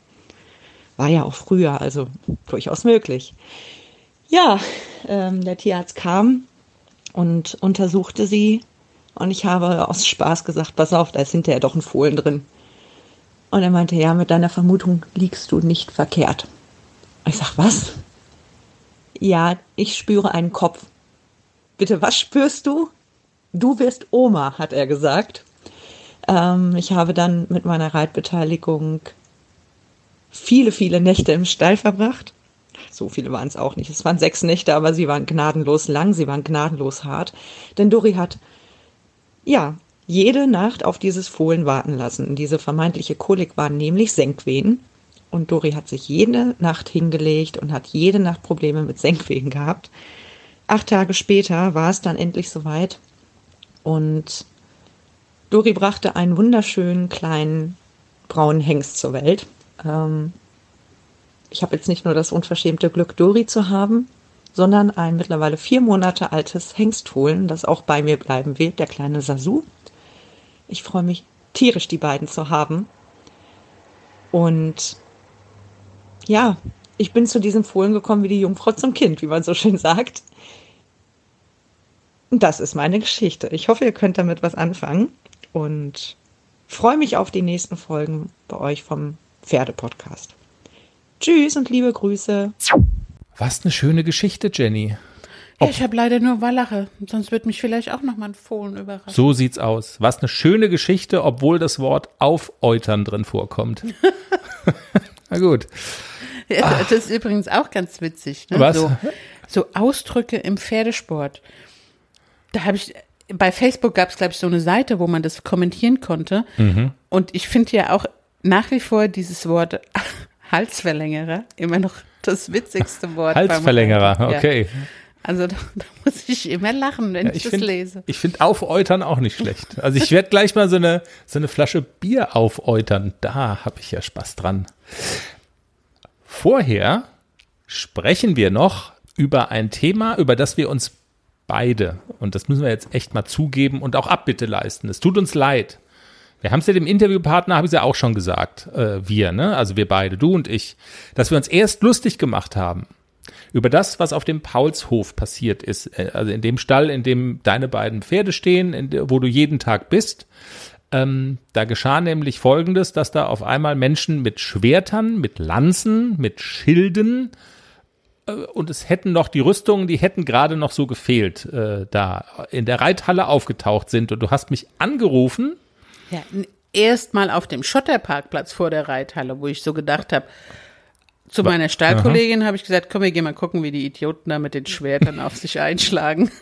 War ja auch früher, also durchaus möglich. Ja, ähm, der Tierarzt kam und untersuchte sie. Und ich habe aus Spaß gesagt, pass auf, da ist hinterher doch ein Fohlen drin. Und er meinte, ja, mit deiner Vermutung liegst du nicht verkehrt. Ich sag, was? Ja, ich spüre einen Kopf. Bitte, was spürst du? Du wirst Oma, hat er gesagt. Ähm, ich habe dann mit meiner Reitbeteiligung viele, viele Nächte im Stall verbracht. So viele waren es auch nicht. Es waren sechs Nächte, aber sie waren gnadenlos lang, sie waren gnadenlos hart. Denn Dori hat, ja, jede Nacht auf dieses Fohlen warten lassen. Diese vermeintliche Kolik waren nämlich Senkwehen. Und Dori hat sich jede Nacht hingelegt und hat jede Nacht Probleme mit Senkwehen gehabt. Acht Tage später war es dann endlich soweit. Und Dori brachte einen wunderschönen kleinen braunen Hengst zur Welt. Ähm, ich habe jetzt nicht nur das unverschämte Glück, Dori zu haben, sondern ein mittlerweile vier Monate altes Hengstfohlen, das auch bei mir bleiben wird, der kleine Sasu. Ich freue mich tierisch, die beiden zu haben. Und ja, ich bin zu diesem Fohlen gekommen wie die Jungfrau zum Kind, wie man so schön sagt. Das ist meine Geschichte. Ich hoffe, ihr könnt damit was anfangen und freue mich auf die nächsten Folgen bei euch vom Pferdepodcast. Tschüss und liebe Grüße. Was eine schöne Geschichte, Jenny. Ja, ich habe leider nur Wallache, sonst wird mich vielleicht auch noch mal ein Fohlen überraschen. So sieht's aus. Was eine schöne Geschichte, obwohl das Wort aufäutern drin vorkommt. Na gut. Ja, das ist übrigens auch ganz witzig. Ne? Was? So, so Ausdrücke im Pferdesport. Da habe ich, bei Facebook gab es, glaube ich, so eine Seite, wo man das kommentieren konnte. Und ich finde ja auch nach wie vor dieses Wort Halsverlängerer immer noch das witzigste Wort. Halsverlängerer, Reiten. Ja. Also da, da muss ich immer lachen, wenn Ja, ich, ich das finde lese. ich find Aufäutern auch nicht schlecht. Also ich werde gleich mal so eine, so eine Flasche Bier aufäutern. Da habe ich ja Spaß dran. Vorher sprechen wir noch über ein Thema, über das wir uns beide, und das müssen wir jetzt echt mal zugeben und auch Abbitte leisten. Es tut uns leid. Wir haben es ja dem Interviewpartner, habe ich ja auch schon gesagt, äh, wir, ne? also wir beide, du und ich, dass wir uns erst lustig gemacht haben über das, was auf dem Paulshof passiert ist, äh, also in dem Stall, in dem deine beiden Pferde stehen, in wo du jeden Tag bist. Ähm, da geschah nämlich Folgendes, dass da auf einmal Menschen mit Schwertern, mit Lanzen, mit Schilden äh, und es hätten noch die Rüstungen, die hätten gerade noch so gefehlt, äh, da in der Reithalle aufgetaucht sind. Und du hast mich angerufen. Ja, erst mal auf dem Schotterparkplatz vor der Reithalle, wo ich so gedacht habe, zu meiner Stallkollegin habe ich gesagt, komm, wir gehen mal gucken, wie die Idioten da mit den Schwertern auf sich einschlagen.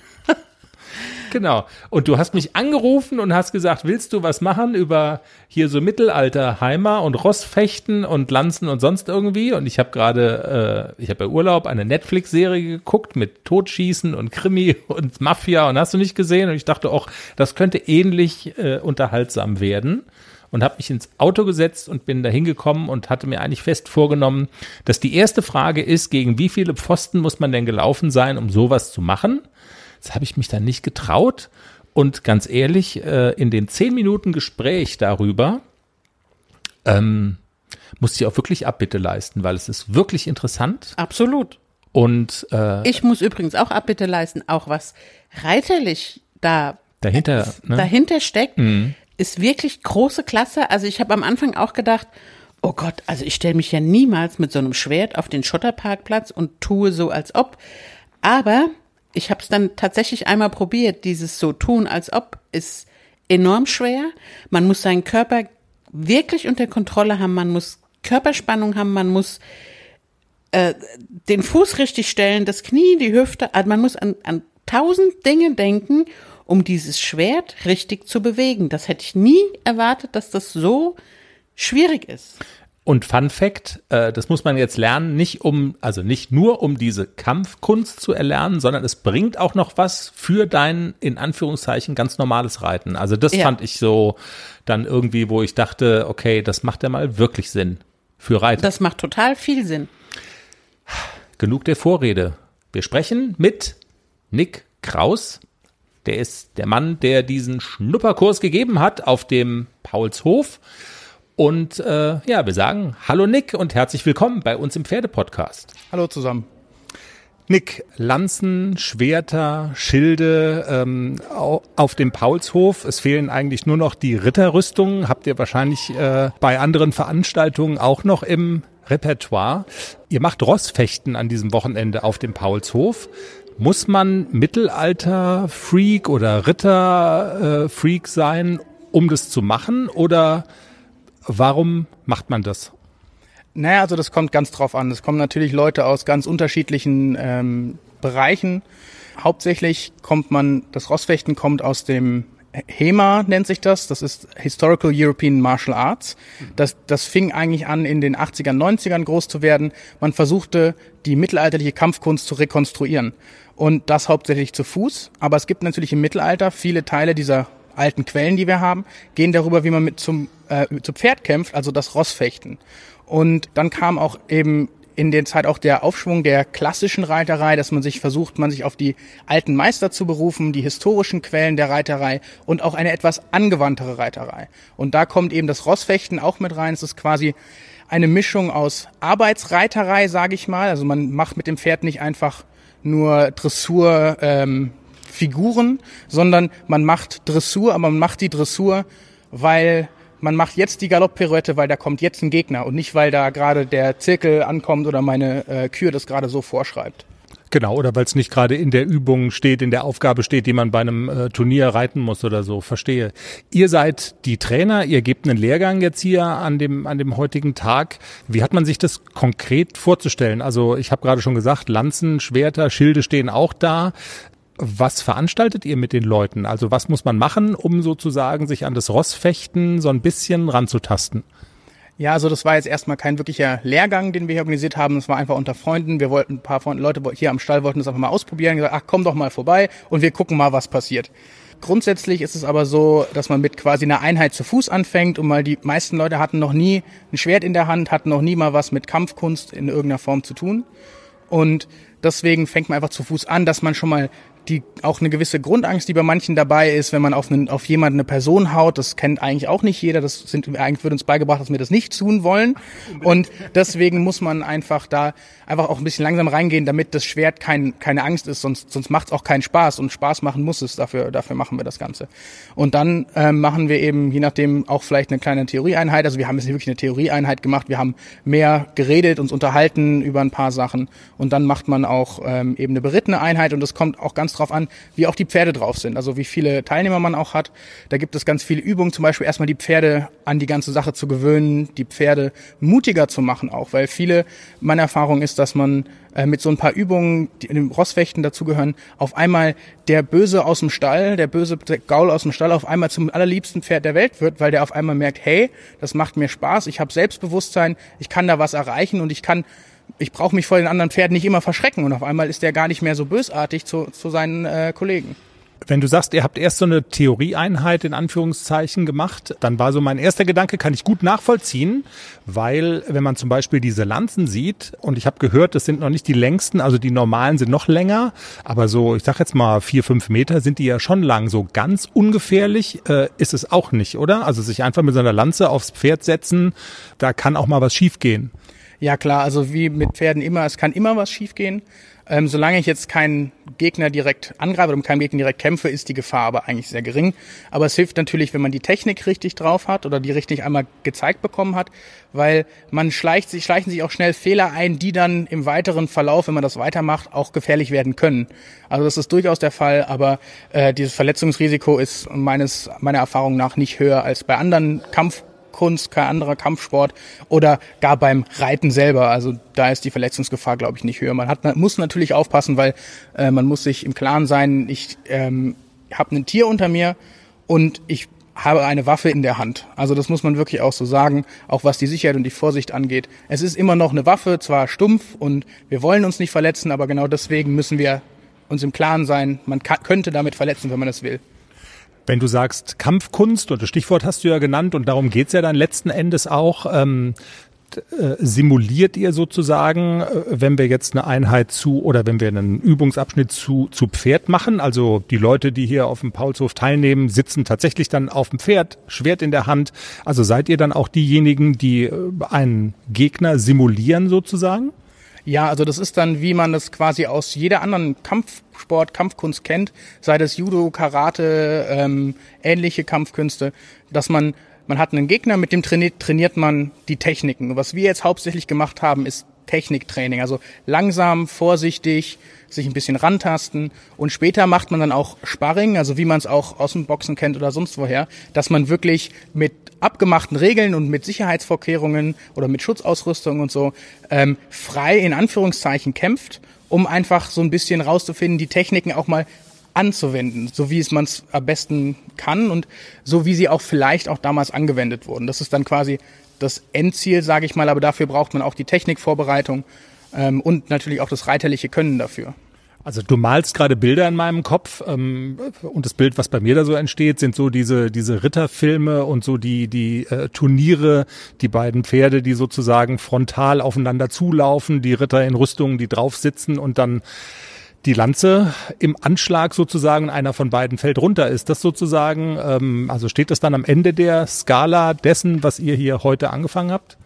Genau. Und du hast mich angerufen und hast gesagt, willst du was machen über hier so Mittelalterheimer und Rossfechten und Lanzen und sonst irgendwie? Und ich habe gerade, äh, ich habe bei Urlaub eine Netflix-Serie geguckt mit Totschießen und Krimi und Mafia und hast du nicht gesehen? Und ich dachte auch, das könnte ähnlich äh, unterhaltsam werden. Und habe mich ins Auto gesetzt und bin da hingekommen und hatte mir eigentlich fest vorgenommen, dass die erste Frage ist, gegen wie viele Pfosten muss man denn gelaufen sein, um sowas zu machen? Das habe ich mich dann nicht getraut. Und ganz ehrlich, äh, in den zehn Minuten Gespräch darüber ähm, musste ich auch wirklich Abbitte leisten, weil es ist wirklich interessant. Absolut. Und äh, Ich muss übrigens auch Abbitte leisten, auch was reiterlich da dahinter, ne? dahinter steckt, ist wirklich große Klasse. Also ich habe am Anfang auch gedacht, oh Gott, also ich stelle mich ja niemals mit so einem Schwert auf den Schotterparkplatz und tue so, als ob. Aber ich habe es dann tatsächlich einmal probiert. Dieses so tun, als ob ist enorm schwer. Man muss seinen Körper wirklich unter Kontrolle haben. Man muss Körperspannung haben. Man muss äh, den Fuß richtig stellen, das Knie, die Hüfte. Also man muss an, an tausend Dinge denken, um dieses Schwert richtig zu bewegen. Das hätte ich nie erwartet, dass das so schwierig ist. Und Fun Fact, äh, das muss man jetzt lernen, nicht um, also nicht nur um diese Kampfkunst zu erlernen, sondern es bringt auch noch was für dein, in Anführungszeichen, ganz normales Reiten. Also das Ja. fand ich so dann irgendwie, wo ich dachte, okay, das macht ja mal wirklich Sinn für Reiter. Das macht total viel Sinn. Genug der Vorrede. Wir sprechen mit Nick Kraus. Der ist der Mann, der diesen Schnupperkurs gegeben hat auf dem Paulshof. Und äh, ja, wir sagen Hallo Nick und herzlich willkommen bei uns im Pferdepodcast. Hallo zusammen. Nick, Lanzen, Schwerter, Schilde ähm, au- auf dem Paulshof. Es fehlen eigentlich nur noch die Ritterrüstungen. Habt ihr wahrscheinlich äh, bei anderen Veranstaltungen auch noch im Repertoire. Ihr macht Rossfechten an diesem Wochenende auf dem Paulshof. Muss man Mittelalter-Freak oder Ritter-Freak sein, um das zu machen? Oder warum macht man das? Naja, also das kommt ganz drauf an. Es kommen natürlich Leute aus ganz unterschiedlichen ähm, Bereichen. Hauptsächlich kommt man, das Rossfechten kommt aus dem HEMA nennt sich das. Das ist Historical European Martial Arts. Das, das fing eigentlich an, in den 80ern, 90ern groß zu werden. Man versuchte, die mittelalterliche Kampfkunst zu rekonstruieren. Und das hauptsächlich zu Fuß. Aber es gibt natürlich im Mittelalter viele Teile dieser alten Quellen, die wir haben, gehen darüber, wie man mit zum, äh, zu Pferd kämpft, also das Rossfechten. Und dann kam auch eben in der Zeit auch der Aufschwung der klassischen Reiterei, dass man sich versucht, man sich auf die alten Meister zu berufen, die historischen Quellen der Reiterei und auch eine etwas angewandtere Reiterei. Und da kommt eben das Rossfechten auch mit rein. Es ist quasi eine Mischung aus Arbeitsreiterei, sage ich mal. Also man macht mit dem Pferd nicht einfach nur Dressur, ähm, Figuren, sondern man macht Dressur, aber man macht die Dressur, weil man macht jetzt die Galopppirouette, weil da kommt jetzt ein Gegner und nicht, weil da gerade der Zirkel ankommt oder meine äh, Kür das gerade so vorschreibt. Genau, oder weil es nicht gerade in der Übung steht, in der Aufgabe steht, die man bei einem äh, Turnier reiten muss oder so. Verstehe. Ihr seid die Trainer, ihr gebt einen Lehrgang jetzt hier an dem an dem heutigen Tag. Wie hat man sich das konkret vorzustellen? Also ich habe gerade schon gesagt, Lanzen, Schwerter, Schilde stehen auch da. Was veranstaltet ihr mit den Leuten? Also was muss man machen, um sozusagen sich an das Rossfechten so ein bisschen ranzutasten? Ja, also das war jetzt erstmal kein wirklicher Lehrgang, den wir hier organisiert haben. Das war einfach unter Freunden. Wir wollten ein paar Freunde, Leute hier am Stall wollten das einfach mal ausprobieren. Gesagt, ach komm doch mal vorbei und wir gucken mal, was passiert. Grundsätzlich ist es aber so, dass man mit quasi einer Einheit zu Fuß anfängt und mal die meisten Leute hatten noch nie ein Schwert in der Hand, hatten noch nie mal was mit Kampfkunst in irgendeiner Form zu tun. Und deswegen fängt man einfach zu Fuß an, dass man schon mal die auch eine gewisse Grundangst, die bei manchen dabei ist, wenn man auf, einen, auf jemanden eine Person haut. Das kennt eigentlich auch nicht jeder. Das sind eigentlich wird uns beigebracht, dass wir das nicht tun wollen. Und deswegen muss man einfach da einfach auch ein bisschen langsam reingehen, damit das Schwert kein, keine Angst ist. Sonst, sonst macht es auch keinen Spaß. Und Spaß machen muss es. Dafür, dafür machen wir das Ganze. Und dann ähm, machen wir eben, je nachdem, auch vielleicht eine kleine Theorieeinheit. Also wir haben jetzt wirklich eine Theorieeinheit gemacht. Wir haben mehr geredet, uns unterhalten über ein paar Sachen. Und dann macht man auch ähm, eben eine berittene Einheit. Und das kommt auch ganz drauf an, wie auch die Pferde drauf sind. Also wie viele Teilnehmer man auch hat. Da gibt es ganz viele Übungen, zum Beispiel erstmal die Pferde an die ganze Sache zu gewöhnen, die Pferde mutiger zu machen auch, weil viele, meine Erfahrung ist, dass man äh, mit so ein paar Übungen, die in dem Rossfechten dazugehören, auf einmal der Böse aus dem Stall, der böse Gaul aus dem Stall auf einmal zum allerliebsten Pferd der Welt wird, weil der auf einmal merkt, hey, das macht mir Spaß, ich habe Selbstbewusstsein, ich kann da was erreichen und ich kann ich brauche mich vor den anderen Pferden nicht immer verschrecken und auf einmal ist der gar nicht mehr so bösartig zu, zu seinen äh, Kollegen. Wenn du sagst, ihr habt erst so eine Theorieeinheit in Anführungszeichen gemacht, dann war so mein erster Gedanke, kann ich gut nachvollziehen, weil wenn man zum Beispiel diese Lanzen sieht, und ich habe gehört, das sind noch nicht die längsten, also die normalen sind noch länger, aber so, ich sag jetzt mal vier, fünf Meter sind die ja schon lang. So ganz ungefährlich äh, ist es auch nicht, oder? Also sich einfach mit so einer Lanze aufs Pferd setzen, da kann auch mal was schiefgehen. Ja klar, also wie mit Pferden immer, es kann immer was schiefgehen. Ähm, solange ich jetzt keinen Gegner direkt angreife oder mit keinem Gegner direkt kämpfe, ist die Gefahr aber eigentlich sehr gering. Aber es hilft natürlich, wenn man die Technik richtig drauf hat oder die richtig einmal gezeigt bekommen hat, weil man schleicht sich, schleichen sich auch schnell Fehler ein, die dann im weiteren Verlauf, wenn man das weitermacht, auch gefährlich werden können. Also das ist durchaus der Fall, aber äh, dieses Verletzungsrisiko ist meines meiner Erfahrung nach nicht höher als bei anderen Kampf Kampfkunst, kein anderer Kampfsport oder gar beim Reiten selber. Also da ist die Verletzungsgefahr, glaube ich, nicht höher. Man hat, man muss natürlich aufpassen, weil äh, man muss sich im Klaren sein, ich ähm, habe ein Tier unter mir und ich habe eine Waffe in der Hand. Also das muss man wirklich auch so sagen, auch was die Sicherheit und die Vorsicht angeht. Es ist immer noch eine Waffe, zwar stumpf und wir wollen uns nicht verletzen, aber genau deswegen müssen wir uns im Klaren sein, man könnte damit verletzen, wenn man es will. Wenn du sagst Kampfkunst, und das Stichwort hast du ja genannt, und darum geht's ja dann letzten Endes auch, ähm, äh, simuliert ihr sozusagen, äh, wenn wir jetzt eine Einheit zu oder wenn wir einen Übungsabschnitt zu, zu Pferd machen? Also die Leute, die hier auf dem Paulshof teilnehmen, sitzen tatsächlich dann auf dem Pferd, Schwert in der Hand. Also seid ihr dann auch diejenigen, die äh, einen Gegner simulieren sozusagen? Ja, also das ist dann, wie man das quasi aus jeder anderen Kampfsport, Kampfkunst kennt, sei das Judo, Karate, ähm, ähnliche Kampfkünste, dass man man hat einen Gegner, mit dem trainiert, trainiert man die Techniken. Was wir jetzt hauptsächlich gemacht haben, ist Techniktraining. Also langsam, vorsichtig, sich ein bisschen rantasten und später macht man dann auch Sparring, also wie man es auch aus dem Boxen kennt oder sonst woher, dass man wirklich mit abgemachten Regeln und mit Sicherheitsvorkehrungen oder mit Schutzausrüstung und so ähm, frei in Anführungszeichen kämpft, um einfach so ein bisschen rauszufinden, die Techniken auch mal anzuwenden, so wie es man es am besten kann und so wie sie auch vielleicht auch damals angewendet wurden. Das ist dann quasi das Endziel, sage ich mal, aber dafür braucht man auch die Technikvorbereitung ähm, und natürlich auch das reiterliche Können dafür. Also du malst gerade Bilder in meinem Kopf ähm, und das Bild, was bei mir da so entsteht, sind so diese diese Ritterfilme und so die die äh, Turniere, die beiden Pferde, die sozusagen frontal aufeinander zulaufen, die Ritter in Rüstungen, die drauf sitzen und dann die Lanze im Anschlag sozusagen einer von beiden fällt runter. Ist das sozusagen, ähm, also steht das dann am Ende der Skala dessen, was ihr hier heute angefangen habt?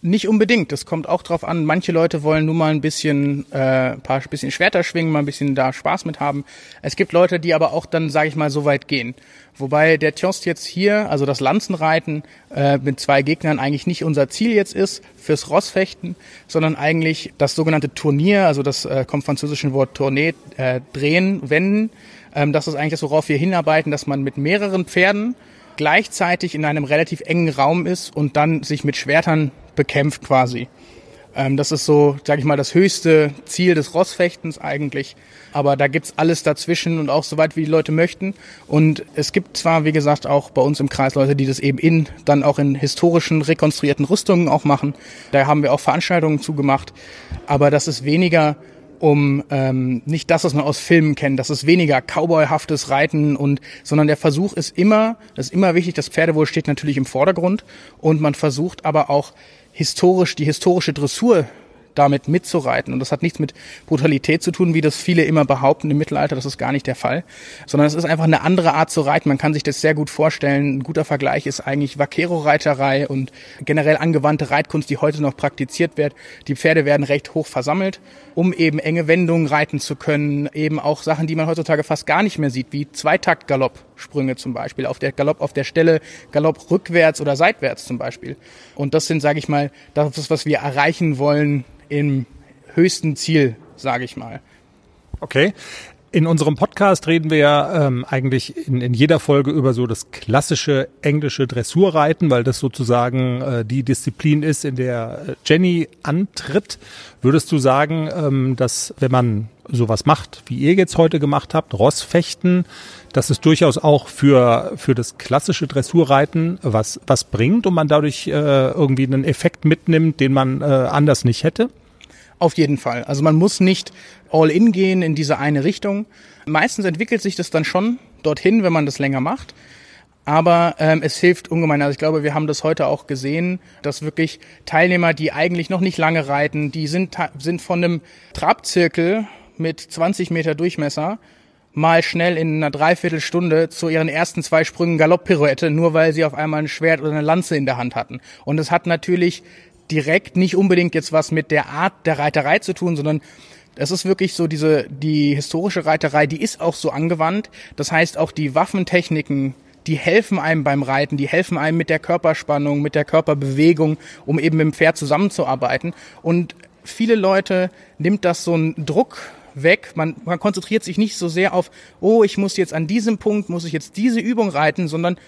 Nicht unbedingt. Das kommt auch drauf an. Manche Leute wollen nur mal ein bisschen, äh, paar bisschen Schwerter schwingen, mal ein bisschen da Spaß mit haben. Es gibt Leute, die aber auch dann, sage ich mal, so weit gehen. Wobei der Tjost jetzt hier, also das Lanzenreiten äh, mit zwei Gegnern eigentlich nicht unser Ziel jetzt ist fürs Rossfechten, sondern eigentlich das sogenannte Turnier, also das äh, kommt französischen Wort Tournee, äh, drehen, wenden. Ähm, das ist eigentlich das, worauf wir hinarbeiten, dass man mit mehreren Pferden gleichzeitig in einem relativ engen Raum ist und dann sich mit Schwertern bekämpft quasi. Ähm, das ist so, sage ich mal, das höchste Ziel des Rossfechtens eigentlich. Aber da gibt's alles dazwischen und auch so weit, wie die Leute möchten. Und es gibt zwar, wie gesagt, auch bei uns im Kreis Leute, die das eben in, dann auch in historischen, rekonstruierten Rüstungen auch machen. Da haben wir auch Veranstaltungen zugemacht. Aber das ist weniger um ähm, nicht das, was man aus Filmen kennt. Das ist weniger Cowboyhaftes Reiten und, sondern der Versuch ist immer, das ist immer wichtig, das Pferdewohl steht natürlich im Vordergrund und man versucht aber auch historisch, die historische Dressur damit mitzureiten. Und das hat nichts mit Brutalität zu tun, wie das viele immer behaupten im Mittelalter. Das ist gar nicht der Fall. Sondern es ist einfach eine andere Art zu reiten. Man kann sich das sehr gut vorstellen. Ein guter Vergleich ist eigentlich Vaquero-Reiterei und generell angewandte Reitkunst, die heute noch praktiziert wird. Die Pferde werden recht hoch versammelt, um eben enge Wendungen reiten zu können. Eben auch Sachen, die man heutzutage fast gar nicht mehr sieht, wie Zweitakt-Galoppsprünge zum Beispiel. Auf der Galopp auf der Stelle, Galopp rückwärts oder seitwärts zum Beispiel. Und das sind, sage ich mal, das was wir erreichen wollen im höchsten Ziel, sage ich mal. Okay. In unserem Podcast reden wir ja ähm, eigentlich in, in jeder Folge über so das klassische englische Dressurreiten, weil das sozusagen äh, die Disziplin ist, in der äh, Jenny antritt. Würdest du sagen, ähm, dass wenn man sowas macht, wie ihr jetzt heute gemacht habt, Rossfechten, dass es durchaus auch für, für das klassische Dressurreiten was, was bringt und man dadurch äh, irgendwie einen Effekt mitnimmt, den man äh, anders nicht hätte? Auf jeden Fall. Also man muss nicht all in gehen in diese eine Richtung. Meistens entwickelt sich das dann schon dorthin, wenn man das länger macht. Aber ähm, es hilft ungemein. Also ich glaube, wir haben das heute auch gesehen, dass wirklich Teilnehmer, die eigentlich noch nicht lange reiten, die sind, sind von einem Trabzirkel mit 20 Meter Durchmesser mal schnell in einer Dreiviertelstunde zu ihren ersten zwei Sprüngen Galopppirouette, nur weil sie auf einmal ein Schwert oder eine Lanze in der Hand hatten. Und es hat natürlich direkt nicht unbedingt jetzt was mit der Art der Reiterei zu tun, sondern es ist wirklich so diese, die historische Reiterei, die ist auch so angewandt. Das heißt, auch die Waffentechniken, die helfen einem beim Reiten, die helfen einem mit der Körperspannung, mit der Körperbewegung, um eben mit dem Pferd zusammenzuarbeiten. Und viele Leute nimmt das so einen Druck weg. Man, man konzentriert sich nicht so sehr auf, oh, ich muss jetzt an diesem Punkt, muss ich jetzt diese Übung reiten, sondern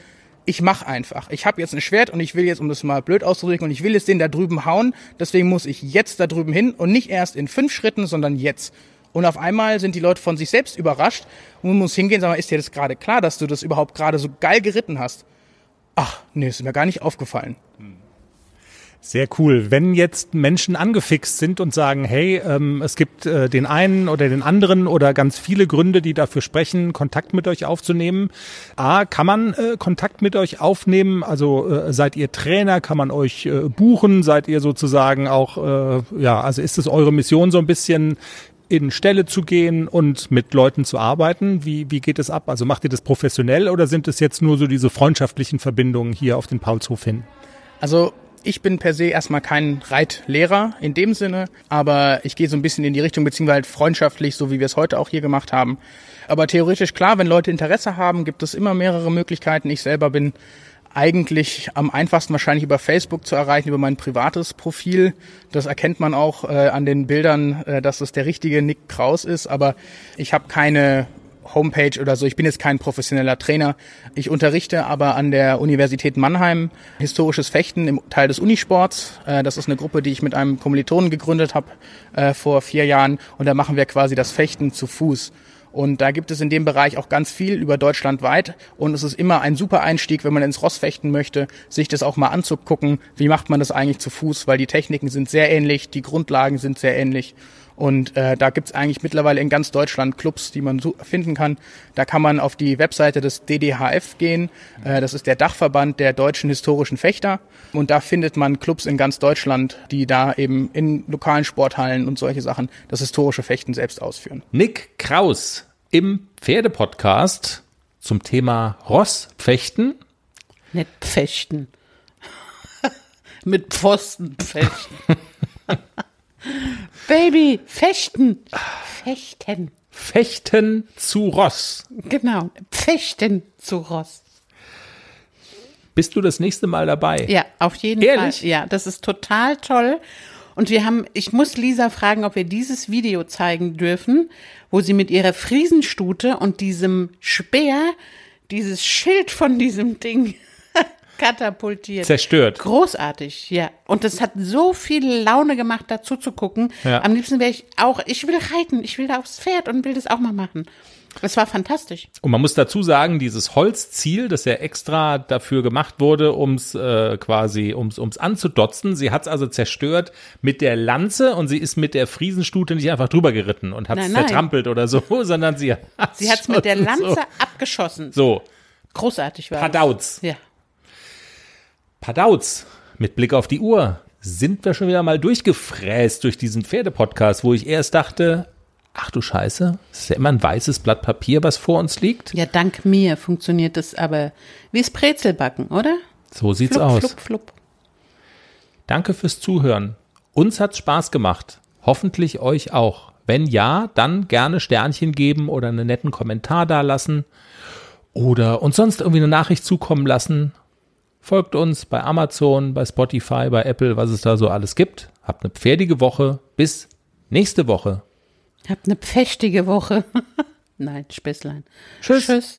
ich mache einfach. Ich habe jetzt ein Schwert und ich will jetzt, um das mal blöd auszudrücken, und ich will jetzt den da drüben hauen. Deswegen muss ich jetzt da drüben hin und nicht erst in fünf Schritten, sondern jetzt. Und auf einmal sind die Leute von sich selbst überrascht und man muss hingehen und sagen, ist dir das gerade klar, dass du das überhaupt gerade so geil geritten hast? Ach, nee, ist mir gar nicht aufgefallen. Hm. Sehr cool. Wenn jetzt Menschen angefixt sind und sagen, hey, ähm, es gibt äh, den einen oder den anderen oder ganz viele Gründe, die dafür sprechen, Kontakt mit euch aufzunehmen. A, kann man äh, Kontakt mit euch aufnehmen? Also äh, seid ihr Trainer? Kann man euch äh, buchen? Seid ihr sozusagen auch, äh, ja, also ist es eure Mission so ein bisschen in Stelle zu gehen und mit Leuten zu arbeiten? Wie, wie geht es ab? Also macht ihr das professionell oder sind es jetzt nur so diese freundschaftlichen Verbindungen hier auf den Paulshof hin? Also ich bin per se erstmal kein Reitlehrer in dem Sinne, aber ich gehe so ein bisschen in die Richtung, beziehungsweise halt freundschaftlich, so wie wir es heute auch hier gemacht haben. Aber theoretisch klar, wenn Leute Interesse haben, gibt es immer mehrere Möglichkeiten. Ich selber bin eigentlich am einfachsten wahrscheinlich über Facebook zu erreichen, über mein privates Profil. Das erkennt man auch äh, an den Bildern, äh, dass es der richtige Nick Kraus ist, aber ich habe keine Homepage oder so. Ich bin jetzt kein professioneller Trainer. Ich unterrichte aber an der Universität Mannheim historisches Fechten im Teil des Unisports. Äh, das ist eine Gruppe, die ich mit einem Kommilitonen gegründet habe äh, vor vier Jahren. Und da machen wir quasi das Fechten zu Fuß. Und da gibt es in dem Bereich auch ganz viel über Deutschland weit. Und es ist immer ein super Einstieg, wenn man ins Ross fechten möchte, sich das auch mal anzugucken. Wie macht man das eigentlich zu Fuß? Weil die Techniken sind sehr ähnlich, die Grundlagen sind sehr ähnlich. Und äh, da gibt's eigentlich mittlerweile in ganz Deutschland Clubs, die man so finden kann. Da kann man auf die Webseite des DDHF gehen. Äh, das ist der Dachverband der deutschen historischen Fechter. Und da findet man Clubs in ganz Deutschland, die da eben in lokalen Sporthallen und solche Sachen das historische Fechten selbst ausführen. Nick Kraus im Pferdepodcast zum Thema Rossfechten. Nicht Pfechten. Mit Pfosten fechten. Baby, fechten. Fechten. Fechten zu Ross. Genau, fechten zu Ross. Bist du das nächste Mal dabei? Ja, auf jeden Ehrlich? Fall. Ja, das ist total toll. Und wir haben, ich muss Lisa fragen, ob wir dieses Video zeigen dürfen, wo sie mit ihrer Friesenstute und diesem Speer dieses Schild von diesem Ding katapultiert. Zerstört. Großartig, ja. Und das hat so viel Laune gemacht, dazu zu gucken. Ja. Am liebsten wäre ich auch, ich will reiten, ich will da aufs Pferd und will das auch mal machen. Das war fantastisch. Und man muss dazu sagen, dieses Holzziel, das ja extra dafür gemacht wurde, ums äh, quasi, ums, ums anzudotzen, sie hat es also zerstört mit der Lanze und sie ist mit der Friesenstute nicht einfach drüber geritten und hat es Nein, nein. zertrampelt oder so, sondern sie hat Sie hat es mit der Lanze so, abgeschossen. so Großartig war Padauz. das. Ja. Padauz, mit Blick auf die Uhr, sind wir schon wieder mal durchgefräst durch diesen Pferdepodcast, wo ich erst dachte, ach du Scheiße, es ist ja immer ein weißes Blatt Papier, was vor uns liegt. Ja, dank mir funktioniert das aber wie das Brezelbacken, oder? So sieht's Flupp, aus. flupp, flupp. Danke fürs Zuhören. Uns hat's Spaß gemacht. Hoffentlich euch auch. Wenn ja, dann gerne Sternchen geben oder einen netten Kommentar dalassen oder uns sonst irgendwie eine Nachricht zukommen lassen. Folgt uns bei Amazon, bei Spotify, bei Apple, was es da so alles gibt. Habt eine pferdige Woche. Bis nächste Woche. Habt eine pfächtige Woche. Nein, Späßlein. Tschüss. Tschüss.